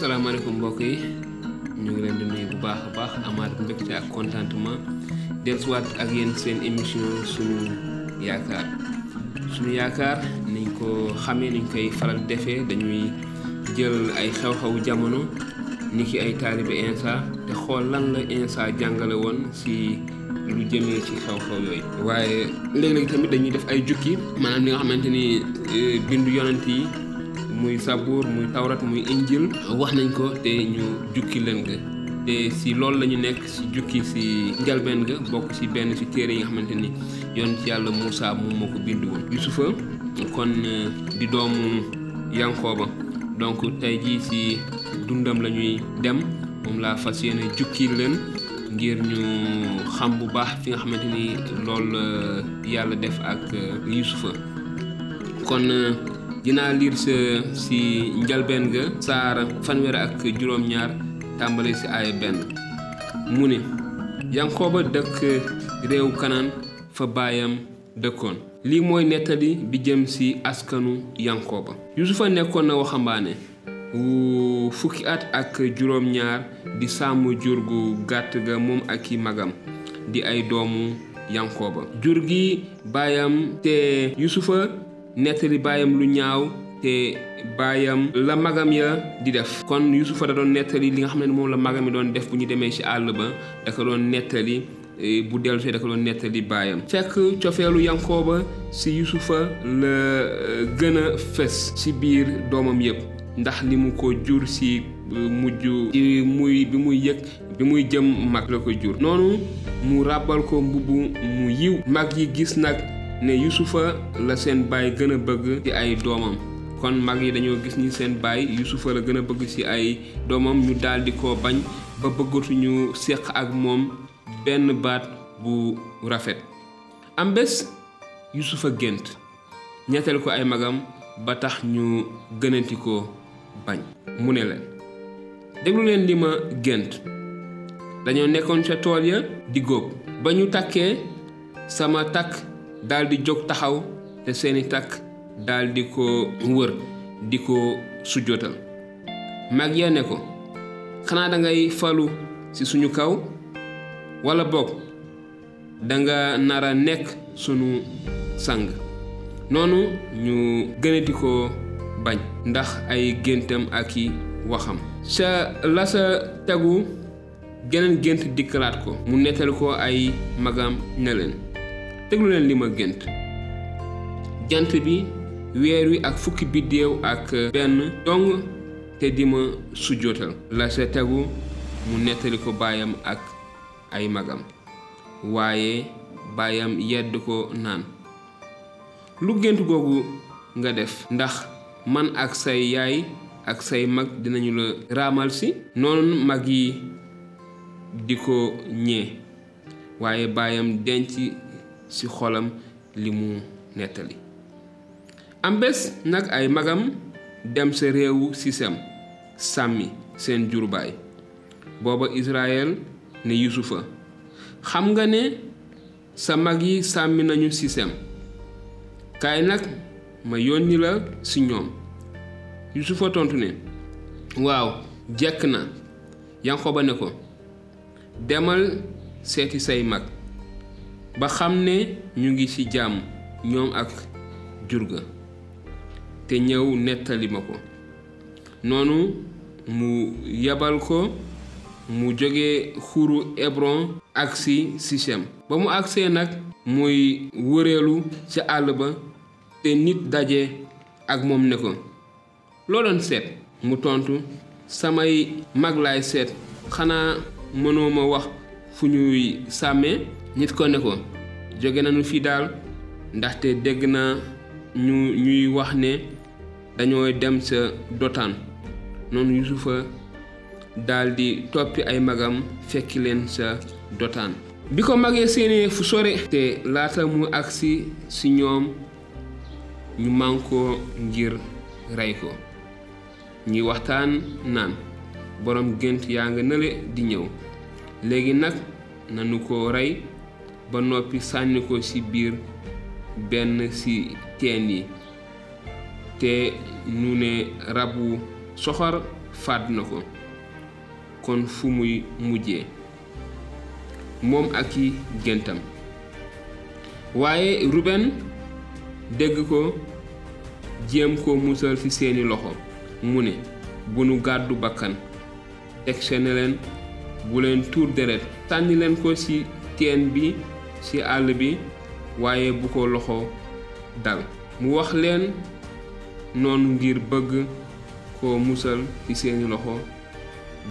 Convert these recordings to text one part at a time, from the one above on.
salaamaaleykum mbokk yi ñu ngi leen di nuyu bu baax a baax amaat mbégte ak contentement dellusiwaat ak yéen seen émission sunu yaakaar sunu yaakaar niñ ko xamee niñ koy faral defee dañuy jël ay xew-xewu jamono ni ki ay taalibe insa te xool lan la insa jàngale woon si lu jëmee ci xew-xew yooyu waaye léeg-léeg tamit dañuy def ay jukki maanaam li nga xamante ni bindu yonent yi muy sabuur muy tawrat muy injil wax nañ ko te ñu jukki leen nga. Te si loolu la ñu nekk si jukki si njalbeen ga bokk si benn si téere yi nga xamante ni yoon ci yàlla Moussa moom moo ko bind woon. Yusufa kon di doomu Yankooba donc tey jii si dundam la ñuy dem moom laa fas yéene jukki leen ngir ñu xam bu baax fi nga xamante ni loolu yàlla def ak Yusufa. Kon dinaa liir sa si njalbeen ga saar fanweer ak juróom-ñaar tàmbale si aaya benn. Mu ne yankooba dëkk réew kanaan fa baayam dëkkoon. Lii mooy nettali bi jëm si askanu yankooba yusufa nekkoon na waxambaane. Wu fukki at ak juróom-ñaar di sàmm jur gu gàtt ga ak magam di ay doomu yankooba jur gi baayam te yusufa nettali baayam lu ñaaw te baayam la magam ya di def. Kon yusufa da doon nettali li nga xam ne la magam yi doon def bu ñu demee ci àll ba da ko doon nettali bu dellu see da ko doon nettali baayam. Fekk cofeelu yankooba ci yusufa la gën a fës ci biir doomam yépp. Ndax li ko jur ci mujj ci muy bi muy yëg bi muy jëm mag la ko jur. Noonu mu ràbbal ko mbubb mu yiw. Mag yi gis ne yusufa la seen baay gën a bëgg ci ay doomam. Kon mag yi dañoo gis ni seen baay yusufa la gën a bëgg ci ay doomam ñu daldi ko bañ ba bëggatuñu séq ak moom benn baat bu rafet. Am bés yusufa gént ñetteel ko ay magam ba tax ñu gënanti ko bañ. Mu ne leen déglu leen li ma gént. Dañoo nekkoon ca tool ya di góob. Ba ñu takkee sama takk daldi jóg taxaw te seeni takk daldi ko wër di ko sujjóotal mag ya ne ko xanaa dangay falu ci suñu kaw? Walla boog danga nara nekk sunu sang. Noonu ñu gënati ko bañ ndax ay géntam ak waxam. Sa la sa tegu geneen gént dikkalaat ko mu nettali ko ay magam ne leen déglu leen li ma jant bi weer wi ak fukki biddéew ak benn dong te di ma la sa tegu mu ko ak ay magam. Waaye baayam yedd ko naan lu gént googu nga def ndax man ak say yaay ak say mag dinañu la raamal si? Noonu mag yi di ko ñee. Waaye ci xolam li mu nettali. Am bés ay magam dem sa réewu sisem sàmmi seen jurbaay. Israël ne Yusufa xam nga ne sa mag yi sàmmi nañu sisem. Kaay nag ma yónni la ci ñoom. Yusufa tontu ne waaw jekk na. Yankoba ne ko demal seeti say mag ba xam ne ñu ngi ci jàmm ñoom ak jur ga te ñëw nettali ma ko. Noonu mu yebal ko mu jóge xuru Hebron agsi Sichem. Ba mu agsee nag muy wëreelu ca àll ba te nit daje ak moom ne ko loo doon seet? mu tontu samay mag laay seet. Xanaa mënoo ma wax fu ñuy sàmmee? Nit ko ne ko jóge nañu fii daal ndaxte dégg naa ñu ñuy wax ne dañoo dem sa dotaan. Noonu yusufa daldi toppi ay magam fekki leen sa dotaan. Bi ko magee fu sore te laata mu agsi ci ñoom ñu ngir rey ko. Ñuy waxtaan naan boroom gént yaa nga nële di ñëw léegi nag nanu ko rey ba noppi sànni ko ci biir benn ci teen yi. Te nu ne rab wu soxor faat na ko. Kon fu muy mujjee. Moom ak i géntam. Waaye Ruben dégg ko jéem ko musal ci seeni loxo. Mu ne bu nu gàddu bakkan teg leen bu leen tuur deret sànni leen ko ci teen bi ci àll bi waaye bu ko loxo dal. Mu wax leen noonu ngir bëgg ko musal ci seeni loxo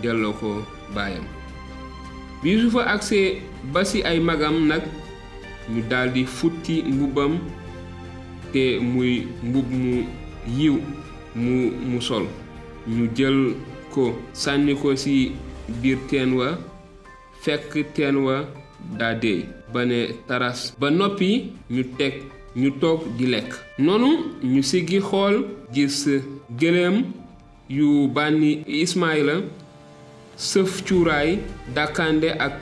delloo ko baayam. Bi Yusufa agsee ba ay magam nag ñu daldi futti mbubbam te muy mbubb mu yiw mu mu sol. Ñu jël ko sànni ko ci biir teen wa fekk teen wa daa ba taras. Ba noppi ñu teg ñu toog di lekk. Noonu ñu siggi xool gis gëléem yu bànni Ismaayla sëf cuuraay dàkkande ak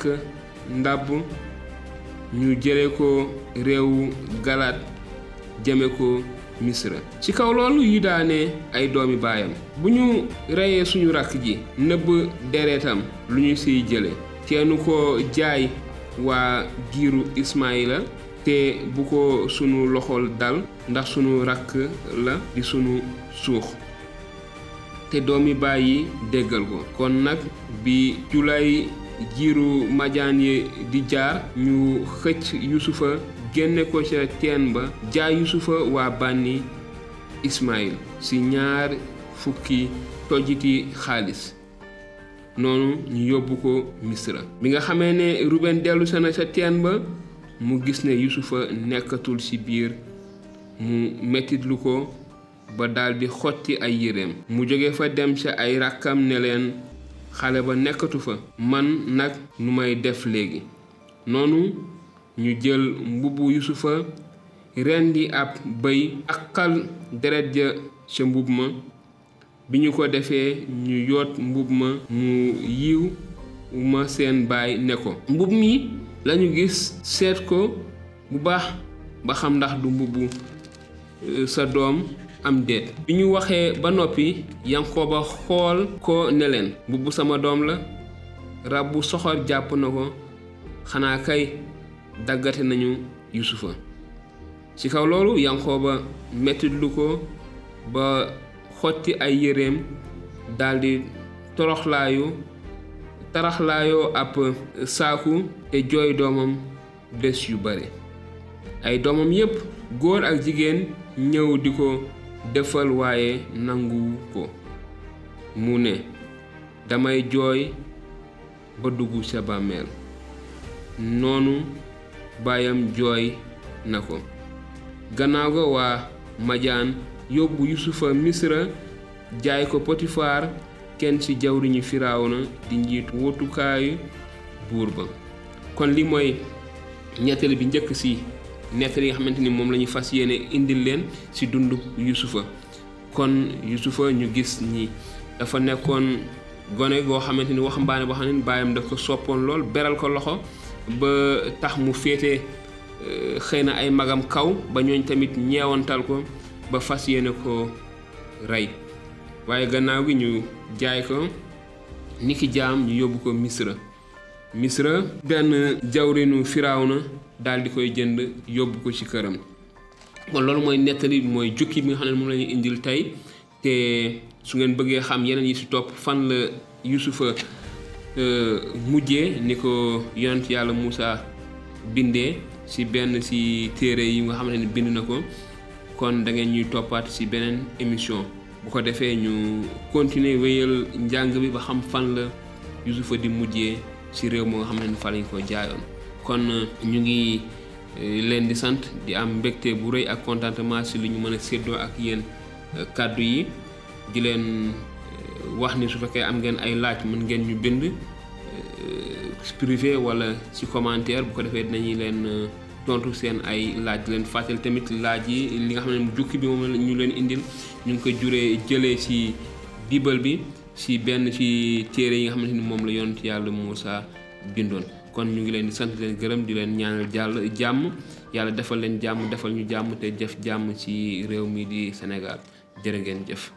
ndàbb ñu jële ko réewu Galaad jëme ko Misra. Ci kaw loolu Yuda ne ay doomi baayam. Bu ñu reyee suñu rakk ji nëbb deretam lu ñu siy jële. Teenu ko jaay waa giiru Ismaayla te bu ko sunu loxol dal ndax sunu rakk la di sunu suux. Te doomi baay yi déggal ko. Kon nag bi julay jiiru majaan yi di jaar ñu xëcc yusufa génne ko ca teen ba jaay yusufa waa bànni ismaïl ci ñaar fukki tojiti xaalis noonu ñu yóbbu ko misra. bi nga xamee ne ruben dellu sa na ca teen ba mu gis ne yusufa nekkatul ci biir mu mettitlu ko ba daldi xotti ay yéreem. mu jóge fa dem ca ay rakkam ne leen xale ba nekkatu fa man nag nu may def léegi. noonu ñu jël mbubbu yusufa rendi ab bëy aqal deret ja ca mbubb ma bi ñu ko defee ñu yoot mbub ma mu yiw ma seen baay ne ko. Mbub mi lañu gis seet ko bu baax ba xam ndax du mbubbu sa doom am déet. Bi ñu waxee ba noppi Yankooba xool ko ne leen mbubb sama doom la rab bu soxor jàpp na ko xanaa kay daggate nañu Yusufa. Ci kaw loolu Yankooba ko ba xotti ay yéreem daldi toroxlaayu taraxlaayoo ab saaku te jooy doomam bés yu bare. Ay doomam yépp góor ak jigéen ñëw di ko defal waaye nangu ko. Mu ne damay jooy ba dugg ca bàmmeel. Noonu baayam jooy na ko. Gannaaw ga waa majaan yóbbu yusufa misra jaay ko potifaar kenn ci jawriñu firawna di njiit wotukaayu buur ba. Kon li mooy ñettali bi njëkk ci nettali yi xamante ni moom la ñu fas yéene indil leen ci dund yusufa. Kon yusufa ñu gis ñi dafa nekkoon gone goo xamante ni waxambaane boo xam ne baayam daf ko soppoon lool beral ko loxo ba tax mu féete xëy na ay magam kaw ba ñooñ tamit ñeewantal ko ba fas yéene ko rey. Waaye gannaaw gi ñu jaay ko niki jaam ñu yóbbu ko misra. Misra benn jawrinu firawna daal di koy jënd yóbbu ko ci këram. Kon loolu mooy nettali mooy jukki bi nga xam ne moom la ñuy indil tey. Te su ngeen bëggee xam yeneen yi ci topp fan la yusufa mujjee ni ko yonent yàlla Muusa bindee ci benn ci téere yi nga xam ne bind na ko kon da ngeen ñuy toppaat ci beneen émission. Bu ko defee ñu continuer wéyal njàng bi ba xam fan la yusufa di mujjee ci réew moo nga xam ne fa lañ ko jaayoon. Kon ñu ngi leen di sant di am mbégte bu rëy ak contentement ci li ñu mën a séddoo ak yéen kàddu yi. Di leen wax ni su fekkee am ngeen ay laaj mën ngeen ñu bind privé wala ci commentaire. Bu ko defee dinañuy leen tontu seen ay laaj leen fàttali tamit laaj yi li nga xam ne jukki bi moom ñu leen indil. Ñu ngi ko juree jëlee ci bible bi ci benn ci téere yi nga xamante ni moom la yonent yàlla Muusa bindoon. Kon ñu ngi leen di sant leen gërëm di leen ñaanal jàll jàmm. Yàlla defal leen jàmm defal ñu jàmm te def jàmm ci réew mi di Sénégal. Jërë ngeen jëf